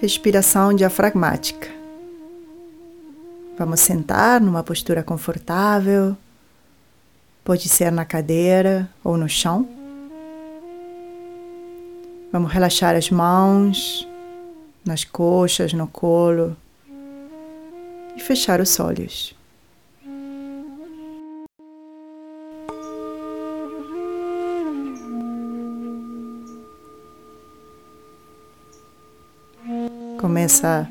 respiração diafragmática. Vamos sentar numa postura confortável, pode ser na cadeira ou no chão. Vamos relaxar as mãos nas coxas, no colo e fechar os olhos. Começa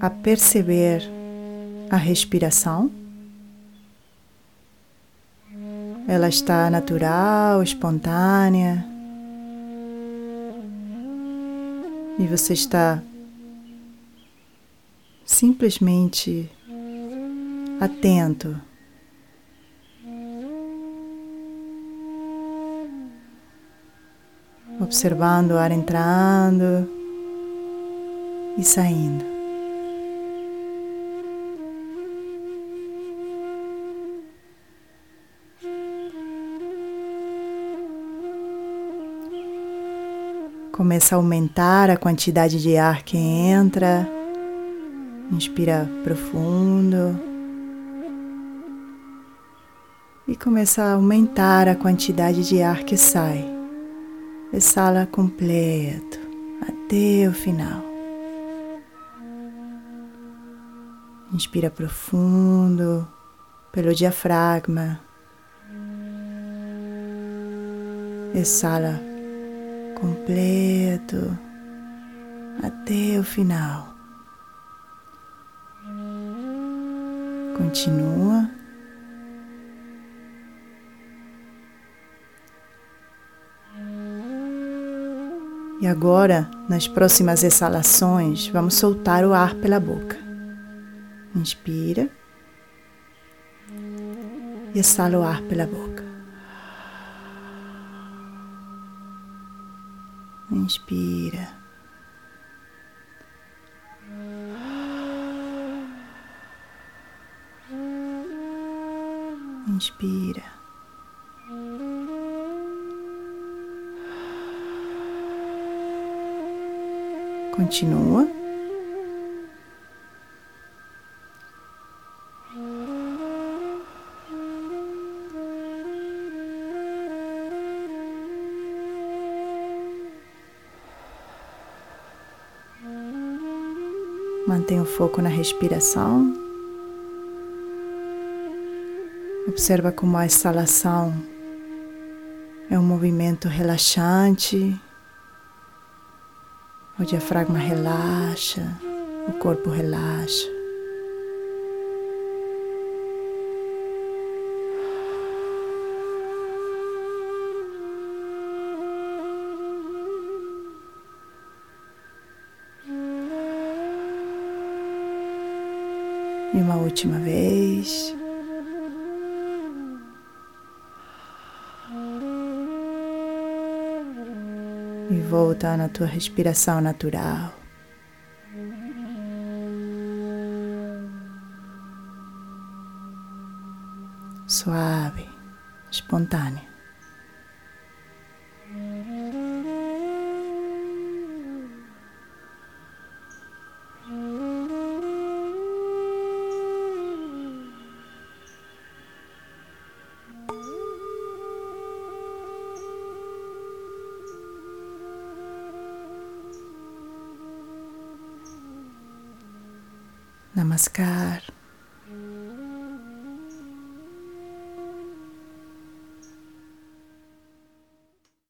a perceber a respiração. Ela está natural, espontânea. E você está simplesmente atento. Observando o ar entrando e saindo. Começa a aumentar a quantidade de ar que entra. Inspira profundo. E começa a aumentar a quantidade de ar que sai. Exala completo até o final. Inspira profundo pelo diafragma. Exala completo até o final. Continua. E agora, nas próximas exalações, vamos soltar o ar pela boca. Inspira e exala o ar pela boca. Inspira. Inspira. Continua. Mantenha o foco na respiração. Observa como a exalação é um movimento relaxante. O diafragma relaxa, o corpo relaxa. E uma última vez. E volta na tua respiração natural. Suave, espontânea. Namaskar.